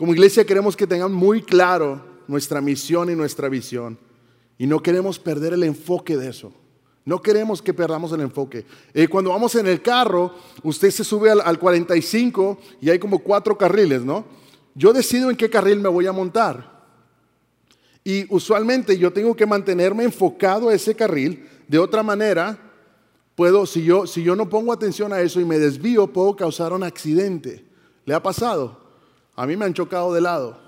Como iglesia queremos que tengan muy claro nuestra misión y nuestra visión. Y no queremos perder el enfoque de eso. No queremos que perdamos el enfoque. Eh, cuando vamos en el carro, usted se sube al, al 45 y hay como cuatro carriles, ¿no? Yo decido en qué carril me voy a montar. Y usualmente yo tengo que mantenerme enfocado a ese carril. De otra manera, puedo, si yo, si yo no pongo atención a eso y me desvío, puedo causar un accidente. ¿Le ha pasado? A mí me han chocado de lado.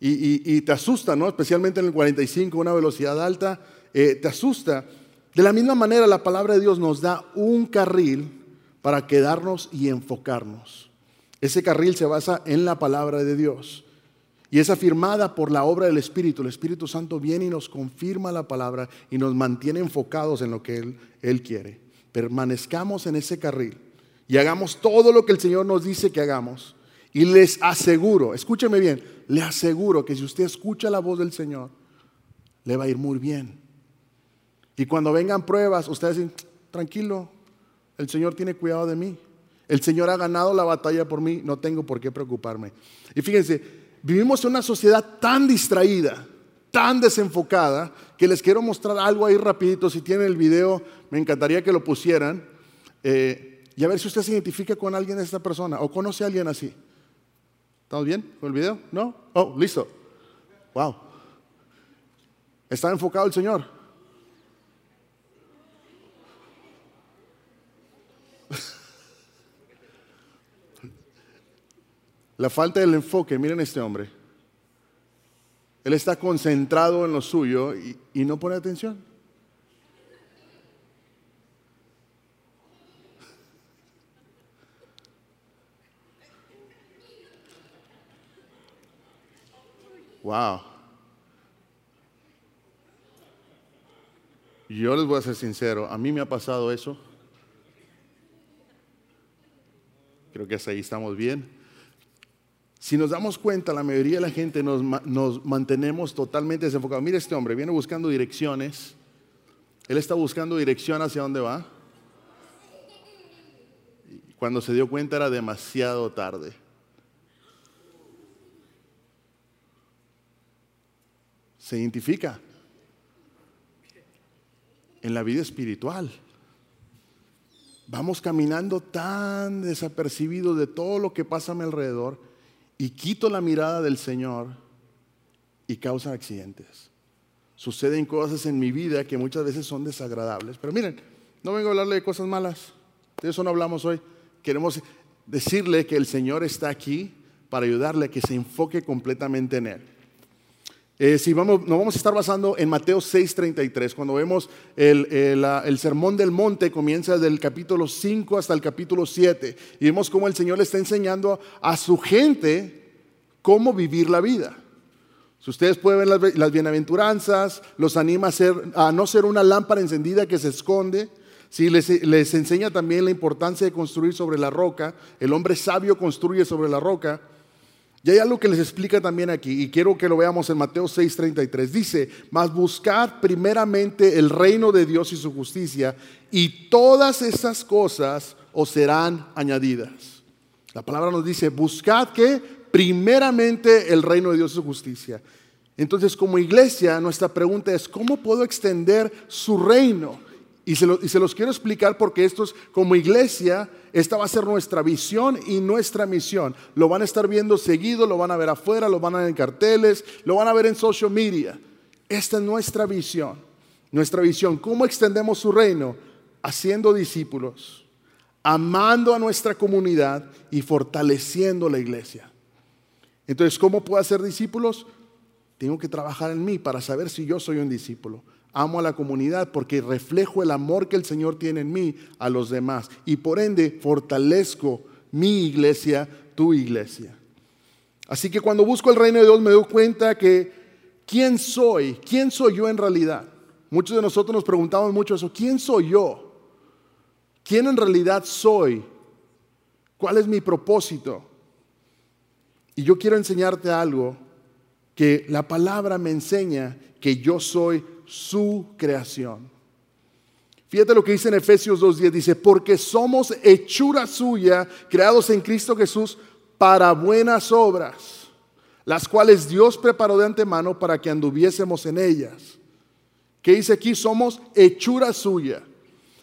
Y, te asusta, ¿no? Especialmente en el 45, una velocidad alta, eh, te asusta. De la misma manera, la palabra de Dios nos da un carril para quedarnos y enfocarnos. Ese carril se basa en la palabra de Dios y es afirmada por la obra del Espíritu. El Espíritu Santo viene y nos confirma la palabra y nos mantiene enfocados en lo que Él, Él quiere. Permanezcamos en ese carril y hagamos todo lo que el Señor nos dice que hagamos. Y les aseguro, escúcheme bien, le aseguro que si usted escucha la voz del Señor, le va a ir muy bien. Y cuando vengan pruebas, ustedes dicen, tranquilo, el Señor tiene cuidado de mí. El Señor ha ganado la batalla por mí, no tengo por qué preocuparme. Y fíjense, vivimos en una sociedad tan distraída, tan desenfocada, que les quiero mostrar algo ahí rapidito. Si tienen el video, me encantaría que lo pusieran. Eh, y a ver si usted se identifica con alguien de esta persona o conoce a alguien así. ¿Estamos bien con el video? ¿No? Oh, listo. Wow. ¿Está enfocado el Señor? La falta del enfoque, miren este hombre. Él está concentrado en lo suyo y, y no pone atención. Wow. Yo les voy a ser sincero, a mí me ha pasado eso. Creo que hasta ahí estamos bien. Si nos damos cuenta, la mayoría de la gente nos, nos mantenemos totalmente desenfocados. Mira este hombre, viene buscando direcciones. Él está buscando dirección hacia dónde va. Cuando se dio cuenta era demasiado tarde. Se identifica en la vida espiritual. Vamos caminando tan desapercibidos de todo lo que pasa a mi alrededor y quito la mirada del Señor y causa accidentes. Suceden cosas en mi vida que muchas veces son desagradables. Pero miren, no vengo a hablarle de cosas malas. De eso no hablamos hoy. Queremos decirle que el Señor está aquí para ayudarle a que se enfoque completamente en Él. Eh, si vamos, nos vamos a estar basando en Mateo 6:33, cuando vemos el, el, sermón del monte, comienza desde el capítulo 5 hasta el capítulo 7, y vemos cómo el Señor le está enseñando a su gente cómo vivir la vida. Si ustedes pueden ver las, bienaventuranzas, los anima a, no ser una lámpara encendida que se esconde, si les, les enseña también la importancia de construir sobre la roca, el hombre sabio construye sobre la roca, y hay algo que les explica también aquí, y quiero que lo veamos en Mateo 6:33. Dice, mas buscad primeramente el reino de Dios y su justicia, y todas esas cosas os serán añadidas. La palabra nos dice, buscad que primeramente el reino de Dios y su justicia. Entonces, como iglesia, nuestra pregunta es, ¿cómo puedo extender su reino? Y se, los quiero explicar porque esto es como iglesia, esta va a ser nuestra visión y nuestra misión. Lo van a estar viendo seguido, lo van a ver afuera, lo van a ver en carteles, lo van a ver en social media. Esta es nuestra visión. Nuestra visión, ¿cómo extendemos su reino? Haciendo discípulos, amando a nuestra comunidad y fortaleciendo la iglesia. Entonces, ¿cómo puedo hacer discípulos? Tengo que trabajar en mí para saber si yo soy un discípulo amo a la comunidad porque reflejo el amor que el Señor tiene en mí a los demás y por ende fortalezco mi iglesia, tu iglesia. Así que cuando busco el reino de Dios me doy cuenta que ¿quién soy? ¿Quién soy yo en realidad? Muchos de nosotros nos preguntamos mucho eso, ¿quién soy yo? ¿Quién en realidad soy? ¿Cuál es mi propósito? Y yo quiero enseñarte algo que la palabra me enseña que yo soy su creación. Fíjate lo que dice en Efesios 2.10, dice, porque somos hechura suya, creados en Cristo Jesús para buenas obras. las cuales Dios preparó de antemano para que anduviésemos en ellas. ¿Qué dice aquí? Somos hechura suya.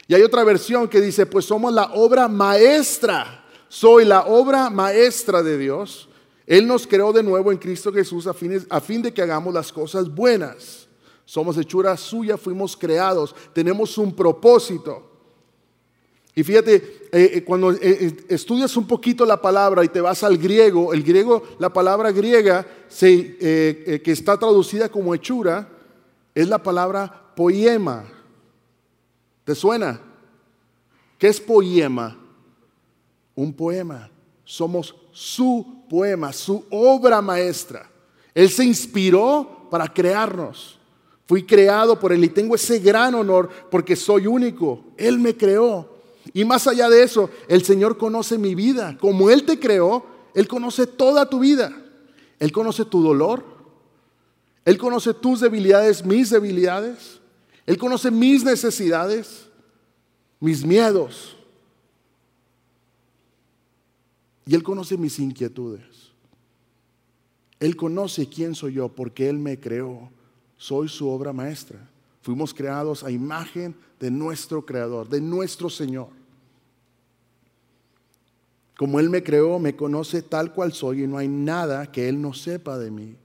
Y hay otra versión que dice, pues somos la obra maestra. Soy la obra maestra de Dios. Él nos creó de nuevo en Cristo Jesús a, a fin de que hagamos las cosas buenas. Somos hechura suya, fuimos creados, tenemos un propósito. Y fíjate, eh, eh, cuando eh, estudias un poquito la palabra y te vas al griego, el griego, la palabra griega que está traducida como hechura, es la palabra poema. ¿Te suena? ¿Qué es poema? Un poema. Somos su poema, su obra maestra. Él se inspiró para crearnos. Fui creado por Él y tengo ese gran honor porque soy único. Él me creó. Y más allá de eso, el Señor conoce mi vida. Como Él te creó, Él conoce toda tu vida. Él conoce tu dolor. Él conoce tus debilidades, mis debilidades. Él conoce mis necesidades, mis miedos. Y Él conoce mis inquietudes. Él conoce quién soy yo porque Él me creó. Soy su obra maestra. Fuimos creados a imagen de nuestro Creador, de nuestro Señor. Como Él me creó, me conoce tal cual soy y no hay nada que Él no sepa de mí.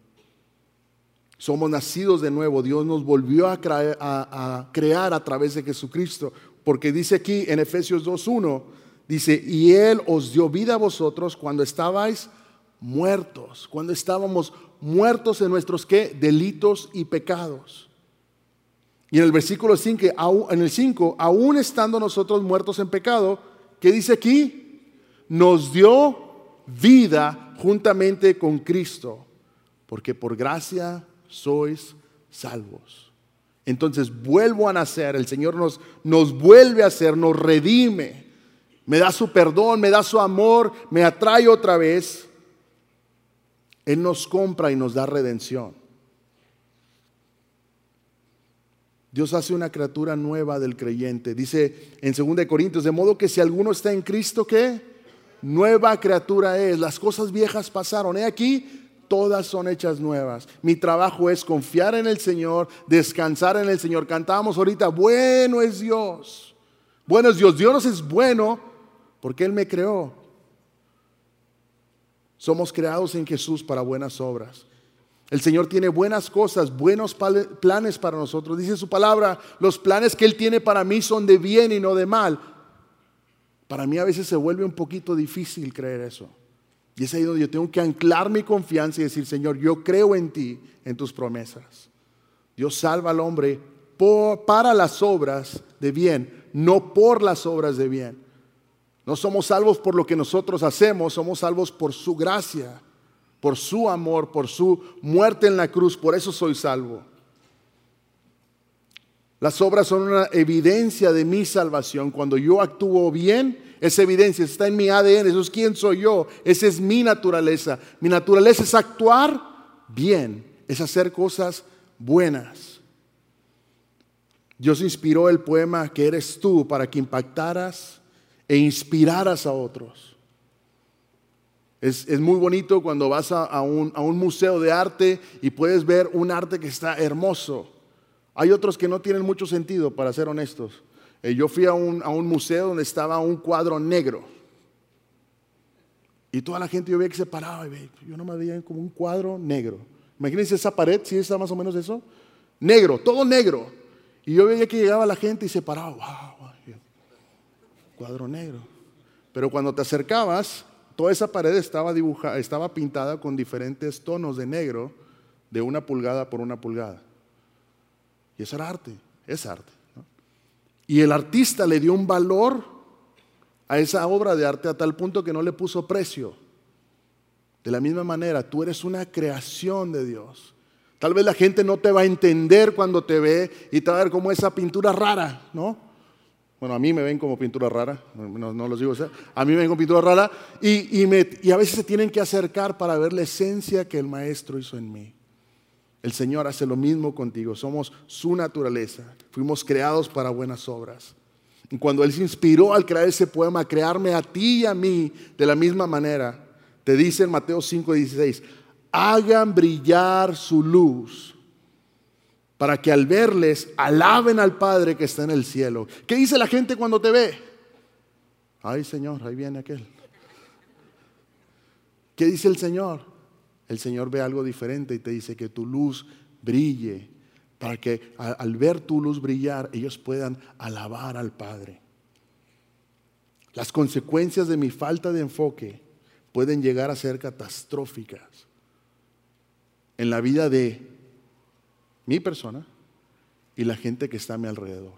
Somos nacidos de nuevo. Dios nos volvió a, crear a, través de Jesucristo. Porque dice aquí en Efesios 2.1, dice, y Él os dio vida a vosotros cuando estabais muertos, cuando estábamos muertos en nuestros ¿qué? delitos y pecados. Y en el versículo 5, en el 5, aún estando nosotros muertos en pecado, ¿qué dice aquí? Nos dio vida juntamente con Cristo, porque por gracia sois salvos. Entonces vuelvo a nacer, el Señor nos, nos vuelve a hacer, nos redime, me da su perdón, me da su amor, me atrae otra vez. Él nos compra y nos da redención. Dios hace una criatura nueva del creyente. Dice en 2 Corintios, de modo que si alguno está en Cristo, ¿qué? Nueva criatura es. Las cosas viejas pasaron. He aquí, todas son hechas nuevas. Mi trabajo es confiar en el Señor, descansar en el Señor. Cantábamos ahorita, bueno es Dios. Bueno es Dios. Dios es bueno porque Él me creó. Somos creados en Jesús para buenas obras. El Señor tiene buenas cosas, buenos planes para nosotros. Dice su palabra, los planes que Él tiene para mí son de bien y no de mal. Para mí a veces se vuelve un poquito difícil creer eso. Y es ahí donde yo tengo que anclar mi confianza y decir, Señor, yo creo en ti, en tus promesas. Dios salva al hombre para las obras de bien, no por las obras de bien. No somos salvos por lo que nosotros hacemos, somos salvos por su gracia por su amor, por su muerte en la cruz, por eso soy salvo. Las obras son una evidencia de mi salvación. Cuando yo actúo bien, esa evidencia está en mi ADN, eso es quién soy yo, esa es mi naturaleza. Mi naturaleza es actuar bien, es hacer cosas buenas. Dios inspiró el poema que eres tú para que impactaras e inspiraras a otros. Es, muy bonito cuando vas a, un, museo de arte y puedes ver un arte que está hermoso. Hay otros que no tienen mucho sentido, para ser honestos. Eh, yo fui a un, museo donde estaba un cuadro negro. Y toda la gente yo veía que se paraba y yo no me veía como un cuadro negro. Imagínense esa pared, si ¿sí está más o menos eso. Negro, todo negro. Y yo veía que llegaba la gente y se paraba, wow, cuadro negro. Pero cuando te acercabas, Toda esa pared estaba dibujada, estaba pintada con diferentes tonos de negro de una pulgada por una pulgada. Y eso era arte, es arte. Y el artista le dio un valor a esa obra de arte a tal punto que no le puso precio. De la misma manera, tú eres una creación de Dios. Tal vez la gente no te va a entender cuando te ve y te va a ver como esa pintura rara, ¿no? Bueno, a mí me ven como pintura rara, no, los digo, a mí me ven como pintura rara y, a veces se tienen que acercar para ver la esencia que el maestro hizo en mí. El Señor hace lo mismo contigo, somos su naturaleza, fuimos creados para buenas obras. Y cuando Él se inspiró al crear ese poema, crearme a ti y a mí de la misma manera, te dice en Mateo 5:16, hagan brillar su luz para que al verles alaben al Padre que está en el cielo. ¿Qué dice la gente cuando te ve? Ay Señor, ahí viene aquel. ¿Qué dice el Señor? El Señor ve algo diferente y te dice que tu luz brille para que al ver tu luz brillar ellos puedan alabar al Padre. Las consecuencias de mi falta de enfoque pueden llegar a ser catastróficas en la vida de mi persona y la gente que está a mi alrededor.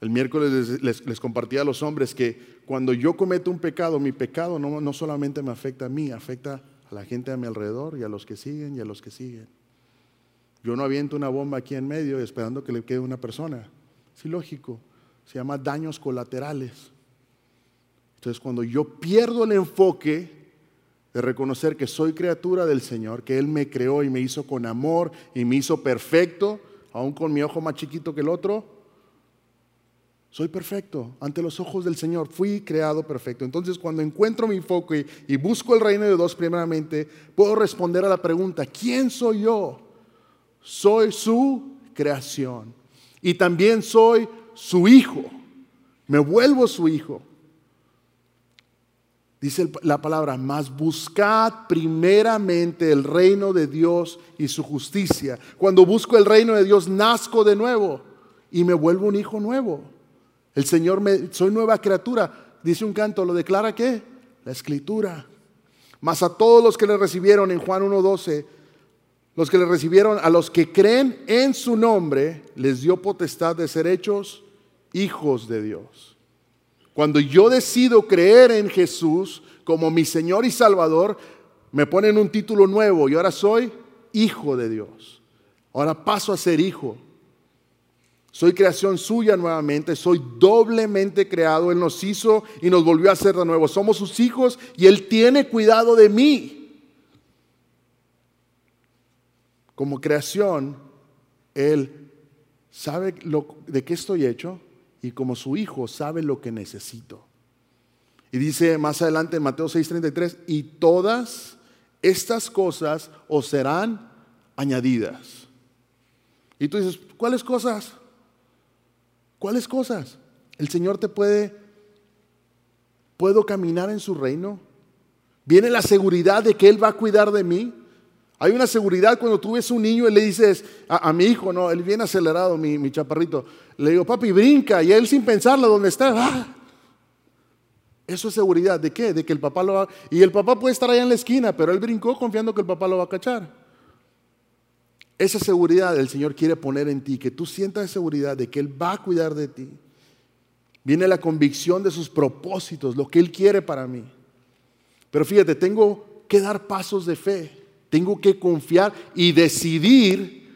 El miércoles les, compartí a los hombres que cuando yo cometo un pecado, mi pecado no, no solamente me afecta a mí, afecta a la gente a mi alrededor y a los que siguen y a los que siguen. Yo no aviento una bomba aquí en medio esperando que le quede una persona. Es ilógico. Se llama daños colaterales. Entonces cuando yo pierdo el enfoque de reconocer que soy criatura del Señor, que Él me creó y me hizo con amor y me hizo perfecto, aún con mi ojo más chiquito que el otro. Soy perfecto ante los ojos del Señor, fui creado perfecto. Entonces cuando encuentro mi enfoque y busco el reino de Dios primeramente, puedo responder a la pregunta, ¿quién soy yo? Soy su creación y también soy su hijo. Me vuelvo su hijo. Dice la palabra, más buscad primeramente el reino de Dios y su justicia. Cuando busco el reino de Dios, nazco de nuevo y me vuelvo un hijo nuevo. El Señor me, soy nueva criatura. Dice un canto, ¿lo declara qué? La escritura. Mas a todos los que le recibieron en Juan 1.12, los que le recibieron, a los que creen en su nombre, les dio potestad de ser hechos hijos de Dios. Cuando yo decido creer en Jesús como mi Señor y Salvador, me ponen un título nuevo y ahora soy hijo de Dios. Ahora paso a ser hijo. Soy creación suya nuevamente, soy doblemente creado. Él nos hizo y nos volvió a hacer de nuevo. Somos sus hijos y Él tiene cuidado de mí. Como creación, Él sabe de qué estoy hecho, y como su hijo sabe lo que necesito. Y dice más adelante en Mateo 6:33, y todas estas cosas os serán añadidas. Y tú dices, ¿cuáles cosas? ¿Cuáles cosas? El Señor te puede, puedo caminar en su reino. Viene la seguridad de que Él va a cuidar de mí. Hay una seguridad cuando tú ves un niño y le dices a, mi hijo, no, él viene acelerado, mi, chaparrito, le digo, papi, brinca, y él sin pensarlo, ¿dónde está? ¡ah! Eso es seguridad. ¿De qué? De que el papá lo va... Y el papá puede estar allá en la esquina, pero él brincó confiando que el papá lo va a cachar. Esa seguridad el Señor quiere poner en ti, que tú sientas seguridad de que Él va a cuidar de ti. Viene la convicción de sus propósitos, lo que Él quiere para mí. Pero fíjate, tengo que dar pasos de fe. Tengo que confiar y decidir.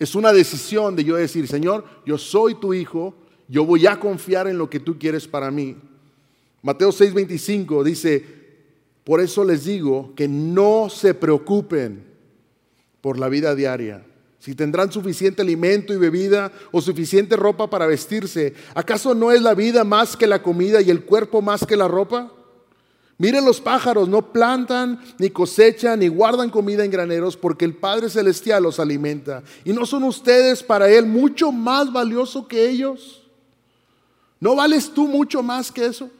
Es una decisión de yo decir, Señor, yo soy tu hijo, yo voy a confiar en lo que tú quieres para mí. Mateo 6:25 dice, por eso les digo que no se preocupen por la vida diaria. Si tendrán suficiente alimento y bebida o suficiente ropa para vestirse, ¿acaso no es la vida más que la comida y el cuerpo más que la ropa? Miren los pájaros, no plantan, ni cosechan, ni guardan comida en graneros, porque el Padre Celestial los alimenta. ¿Y no son ustedes para Él mucho más valioso que ellos? ¿No vales tú mucho más que eso?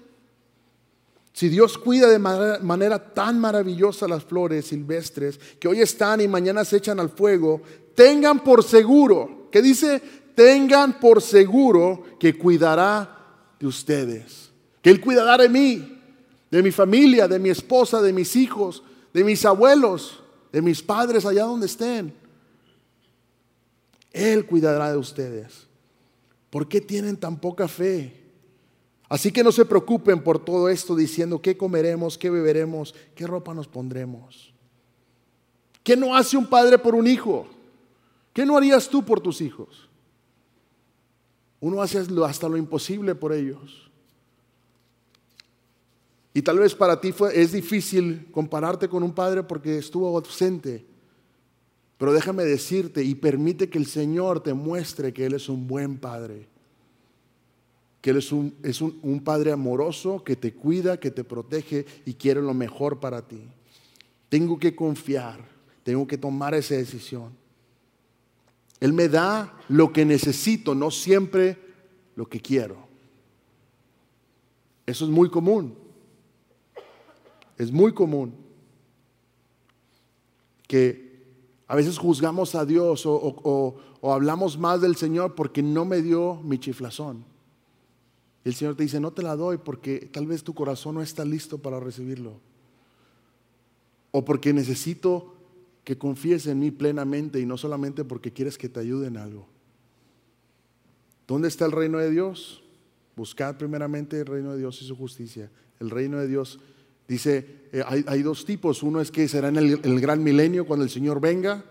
Si Dios cuida de manera, tan maravillosa las flores silvestres que hoy están y mañana se echan al fuego, tengan por seguro, que dice, tengan por seguro que cuidará de ustedes, que Él cuidará de mí de mi familia, de mi esposa, de mis hijos, de mis abuelos, de mis padres allá donde estén. Él cuidará de ustedes. ¿Por qué tienen tan poca fe? Así que no se preocupen por todo esto diciendo qué comeremos, qué beberemos, qué ropa nos pondremos. ¿Qué no hace un padre por un hijo? ¿Qué no harías tú por tus hijos? Uno hace hasta lo imposible por ellos. Y tal vez para ti fue, es difícil compararte con un padre porque estuvo ausente. Pero déjame decirte y permite que el Señor te muestre que Él es un buen padre. Que Él es, un, es un padre amoroso que te cuida, que te protege y quiere lo mejor para ti. Tengo que confiar, tengo que tomar esa decisión. Él me da lo que necesito, no siempre lo que quiero. Eso es muy común. Es muy común que a veces juzgamos a Dios o, hablamos más del Señor porque no me dio mi chiflazón. Y el Señor te dice, no te la doy porque tal vez tu corazón no está listo para recibirlo. O porque necesito que confíes en mí plenamente y no solamente porque quieres que te ayude en algo. ¿Dónde está el reino de Dios? Buscad primeramente el reino de Dios y su justicia. El reino de Dios dice, eh, hay, dos tipos. Uno es que será en el, gran milenio cuando el Señor venga.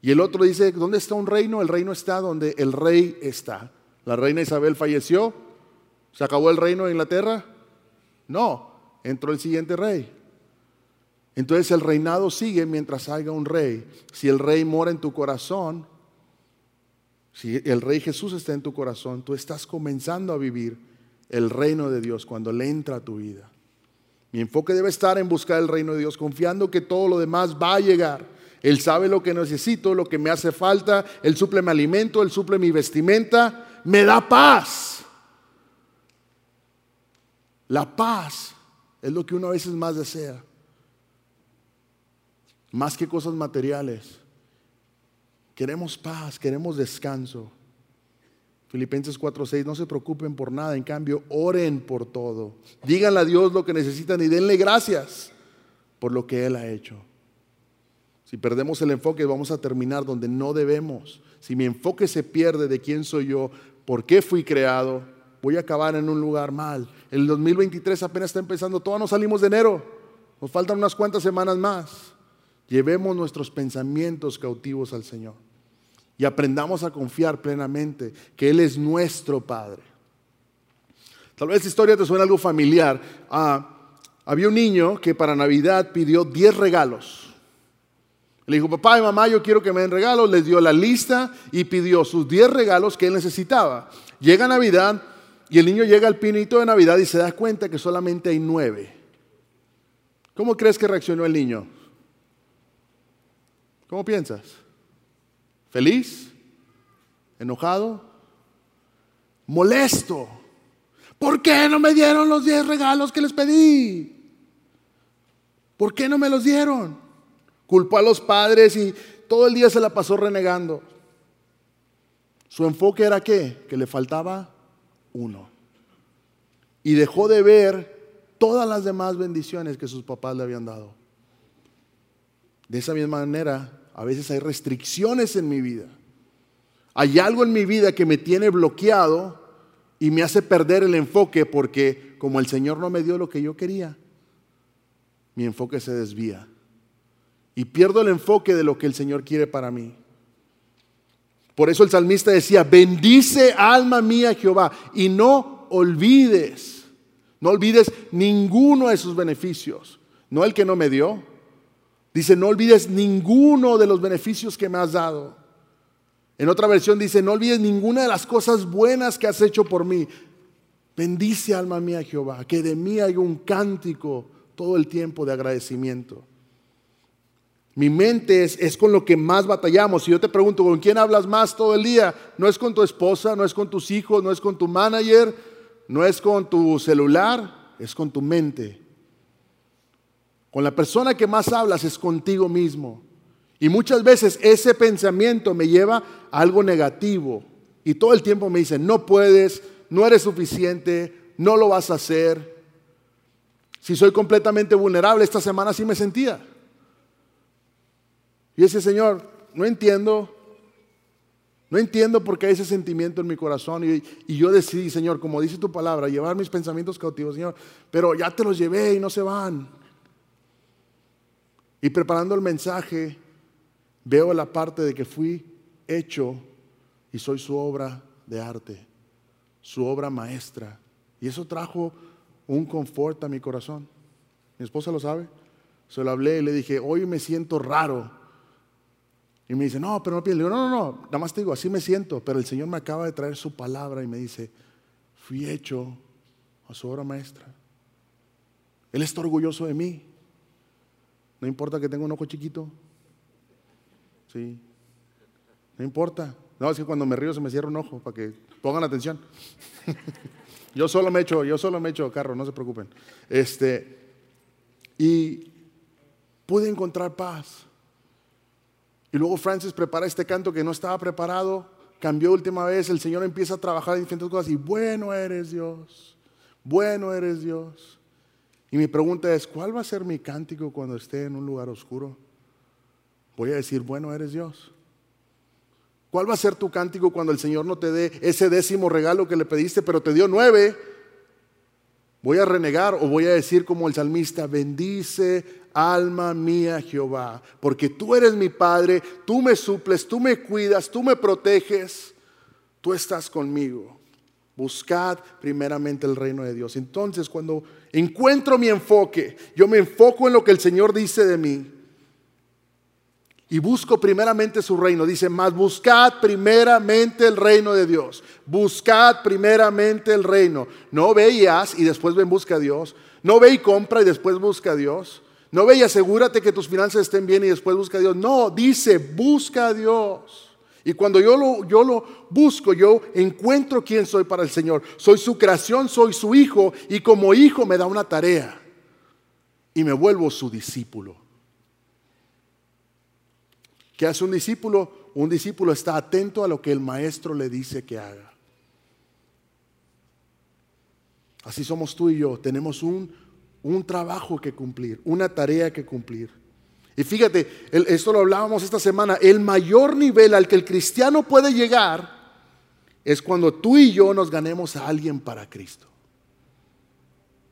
Y el otro dice, ¿dónde está un reino? El reino está donde el rey está. La reina Isabel falleció. ¿Se acabó el reino de Inglaterra? No, entró el siguiente rey. Entonces el reinado sigue mientras haya un rey. Si el rey mora en tu corazón, si el rey Jesús está en tu corazón, tú estás comenzando a vivir el reino de Dios cuando le entra a tu vida. Mi enfoque debe estar en buscar el reino de Dios, confiando que todo lo demás va a llegar. Él sabe lo que necesito, lo que me hace falta, Él suple mi alimento, Él suple mi vestimenta, me da paz. La paz es lo que uno a veces más desea más que cosas materiales. Queremos paz, queremos descanso. Filipenses 4:6, no se preocupen por nada, en cambio, oren por todo. Díganle a Dios lo que necesitan y denle gracias por lo que Él ha hecho. Si perdemos el enfoque, vamos a terminar donde no debemos. Si mi enfoque se pierde de quién soy yo, por qué fui creado, voy a acabar en un lugar mal. El 2023 apenas está empezando, todos nos salimos de enero, nos faltan unas cuantas semanas más. Llevemos nuestros pensamientos cautivos al Señor y aprendamos a confiar plenamente que Él es nuestro Padre. Tal vez esta historia te suene algo familiar. Ah, había un niño que para Navidad pidió 10 regalos. Le dijo, papá y mamá, yo quiero que me den regalos. Les dio la lista y pidió sus 10 regalos que él necesitaba. Llega Navidad y el niño llega al pinito de Navidad y se da cuenta que solamente hay 9. ¿Cómo crees que reaccionó el niño? ¿Cómo piensas? ¿Feliz? ¿Enojado? ¿Molesto? ¿Por qué no me dieron los 10 regalos que les pedí? ¿Por qué no me los dieron? Culpó a los padres y todo el día se la pasó renegando. Su enfoque era qué? Que le faltaba uno. Y dejó de ver todas las demás bendiciones que sus papás le habían dado. De esa misma manera, a veces hay restricciones en mi vida. Hay algo en mi vida que me tiene bloqueado y me hace perder el enfoque porque como el Señor no me dio lo que yo quería, mi enfoque se desvía. Y pierdo el enfoque de lo que el Señor quiere para mí. Por eso el salmista decía, bendice alma mía Jehová y no olvides, no olvides ninguno de sus beneficios. No el que no me dio, Dice, no olvides ninguno de los beneficios que me has dado. En otra versión dice, no olvides ninguna de las cosas buenas que has hecho por mí. Bendice alma mía Jehová, que de mí haya un cántico todo el tiempo de agradecimiento. Mi mente es, es, con lo que más batallamos. Si yo te pregunto, ¿con quién hablas más todo el día? No es con tu esposa, no es con tus hijos, no es con tu manager, no es con tu celular, es con tu mente. Con la persona que más hablas es contigo mismo. Y muchas veces ese pensamiento me lleva a algo negativo. Y todo el tiempo me dice, no puedes, no eres suficiente, no lo vas a hacer. Si soy completamente vulnerable, esta semana sí me sentía. Y ese Señor, no entiendo, no entiendo por qué hay ese sentimiento en mi corazón. Y, y, yo decidí, Señor, como dice tu palabra, llevar mis pensamientos cautivos, Señor. Pero ya te los llevé y no se van. Y preparando el mensaje, veo la parte de que fui hecho y soy su obra de arte, su obra maestra. Y eso trajo un confort a mi corazón. Mi esposa lo sabe. Se lo hablé y le dije, hoy me siento raro. Y me dice, no, pero no pienso. No, no, no, nada más te digo, así me siento. Pero el Señor me acaba de traer su palabra y me dice, fui hecho a su obra maestra. Él está orgulloso de mí. No importa que tenga un ojo chiquito. Sí. No importa. No, es que cuando me río se me cierra un ojo para que pongan atención. yo solo me echo, yo solo me echo carro, no se preocupen. Este, y pude encontrar paz. Y luego Francis prepara este canto que no estaba preparado, cambió última vez, el Señor empieza a trabajar en diferentes cosas y bueno eres Dios, bueno eres Dios. Y mi pregunta es, ¿cuál va a ser mi cántico cuando esté en un lugar oscuro? Voy a decir, bueno eres Dios. ¿Cuál va a ser tu cántico cuando el Señor no te dé ese décimo regalo que le pediste, pero te dio nueve? Voy a renegar o voy a decir como el salmista, bendice alma mía Jehová, porque tú eres mi Padre, tú me suples, tú me cuidas, tú me proteges, tú estás conmigo. Buscad primeramente el reino de Dios. Entonces, cuando encuentro mi enfoque, yo me enfoco en lo que el Señor dice de mí y busco primeramente su reino. Dice, más buscad primeramente el reino de Dios. Buscad primeramente el reino. No veías y después ven busca a Dios. No ve y compra y después busca a Dios. No ve y asegúrate que tus finanzas estén bien y después busca a Dios. No, dice, busca a Dios. Y cuando yo lo, yo lo busco, yo encuentro quién soy para el Señor. Soy su creación, soy su hijo y como hijo me da una tarea. Y me vuelvo su discípulo. ¿Qué hace un discípulo? Un discípulo está atento a lo que el maestro le dice que haga. Así somos tú y yo. Tenemos un, un trabajo que cumplir, una tarea que cumplir. Y fíjate, esto lo hablábamos esta semana, el mayor nivel al que el cristiano puede llegar es cuando tú y yo nos ganemos a alguien para Cristo.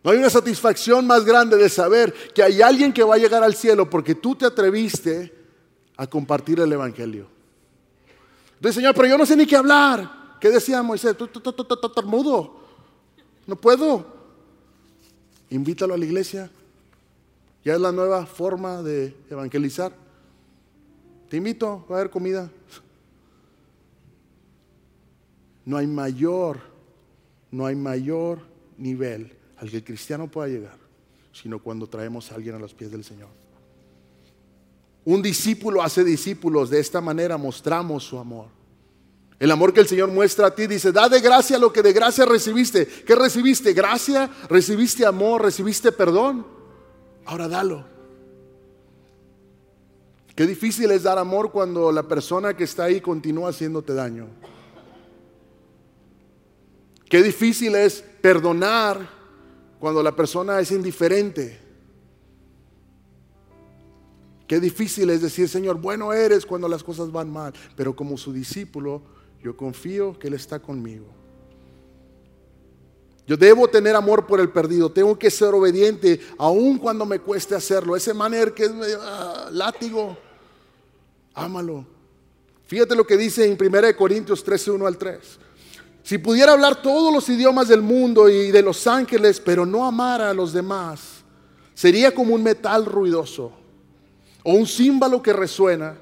No hay una satisfacción más grande de saber que hay alguien que va a llegar al cielo porque tú te atreviste a compartir el Evangelio. Entonces, Señor, pero yo no sé ni qué hablar. ¿Qué decía Moisés? Mudo. No puedo. Invítalo a la iglesia. Ya es la nueva forma de evangelizar. Te invito, a haber comida. No hay mayor, no hay mayor nivel al que el cristiano pueda llegar, sino cuando traemos a alguien a los pies del Señor. Un discípulo hace discípulos. De esta manera mostramos su amor. El amor que el Señor muestra a ti dice, da de gracia lo que de gracia recibiste. ¿Qué recibiste? Gracia, recibiste amor, recibiste perdón. Ahora dalo. Qué difícil es dar amor cuando la persona que está ahí continúa haciéndote daño. Qué difícil es perdonar cuando la persona es indiferente. Qué difícil es decir, Señor, bueno eres cuando las cosas van mal, pero como su discípulo, yo confío que Él está conmigo. Yo debo tener amor por el perdido, tengo que ser obediente, aun cuando me cueste hacerlo. Ese manera que es ah, látigo, ámalo. Fíjate lo que dice en 1 Corintios 13, 1 al 3. Si pudiera hablar todos los idiomas del mundo y de los ángeles, pero no amara a los demás, sería como un metal ruidoso o un símbolo que resuena,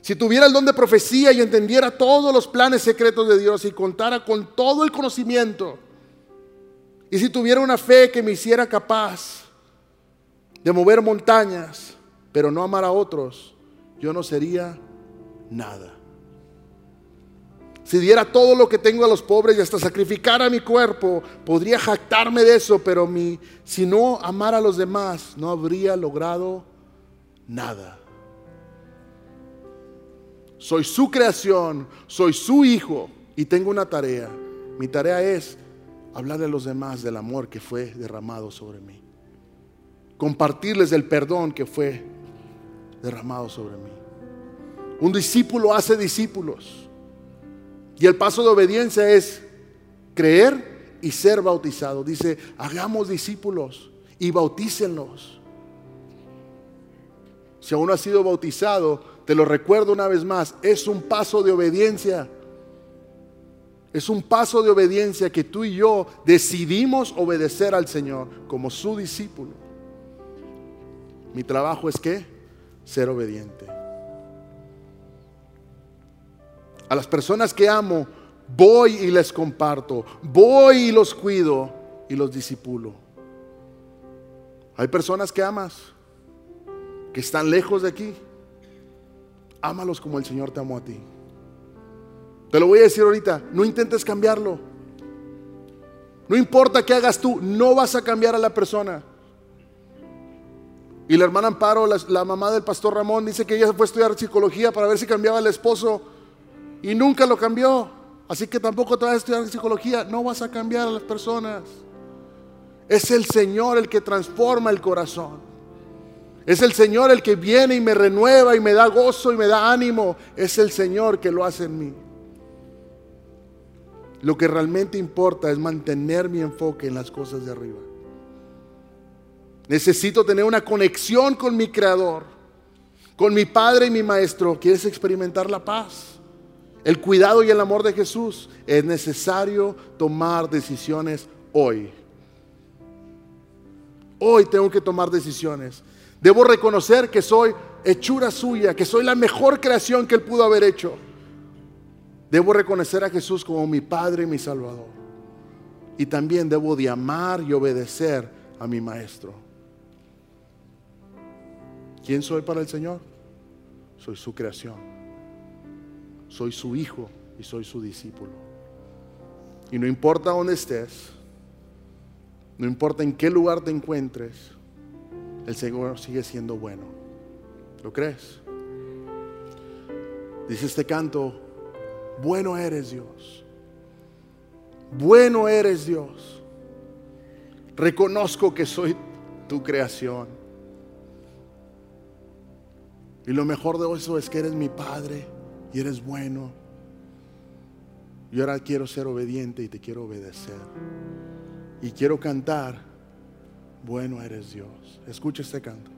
si tuviera el don de profecía y entendiera todos los planes secretos de Dios y contara con todo el conocimiento, y si tuviera una fe que me hiciera capaz de mover montañas, pero no amar a otros, yo no sería nada. Si diera todo lo que tengo a los pobres y hasta sacrificara mi cuerpo, podría jactarme de eso, pero mi, si no amara a los demás, no habría logrado nada. Soy su creación, soy su hijo y tengo una tarea. Mi tarea es hablarle a los demás del amor que fue derramado sobre mí. Compartirles el perdón que fue derramado sobre mí. Un discípulo hace discípulos. Y el paso de obediencia es creer y ser bautizado. Dice, hagamos discípulos y bautícenlos. Si aún no has sido bautizado, te lo recuerdo una vez más, es un paso de obediencia. Es un paso de obediencia que tú y yo decidimos obedecer al Señor como su discípulo. Mi trabajo es que ser obediente. A las personas que amo, voy y les comparto, voy y los cuido y los disipulo. Hay personas que amas, que están lejos de aquí, ámalos como el Señor te amó a ti. Te lo voy a decir ahorita, no intentes cambiarlo. No importa qué hagas tú, no vas a cambiar a la persona. Y la hermana Amparo, la, mamá del pastor Ramón, dice que ella fue a estudiar psicología para ver si cambiaba el esposo y nunca lo cambió. Así que tampoco te vas a estudiar psicología, no vas a cambiar a las personas. Es el Señor el que transforma el corazón. Es el Señor el que viene y me renueva y me da gozo y me da ánimo. Es el Señor que lo hace en mí. Lo que realmente importa es mantener mi enfoque en las cosas de arriba. Necesito tener una conexión con mi Creador, con mi Padre y mi Maestro. ¿Quieres experimentar la paz? El cuidado y el amor de Jesús. Es necesario tomar decisiones hoy. Hoy tengo que tomar decisiones. Debo reconocer que soy hechura suya, que soy la mejor creación que Él pudo haber hecho. Debo reconocer a Jesús como mi Padre y mi Salvador. Y también debo de amar y obedecer a mi Maestro. ¿Quién soy para el Señor? Soy su creación. Soy su hijo y soy su discípulo. Y no importa dónde estés, no importa en qué lugar te encuentres, el Señor sigue siendo bueno. ¿Lo crees? Dice este canto, bueno eres Dios. Bueno eres Dios. Reconozco que soy tu creación. Y lo mejor de eso es que eres mi Padre y eres bueno. Y ahora quiero ser obediente y te quiero obedecer. Y quiero cantar, bueno eres Dios. Escucha este canto.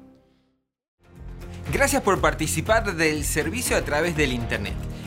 Gracias por participar del servicio a través del Internet.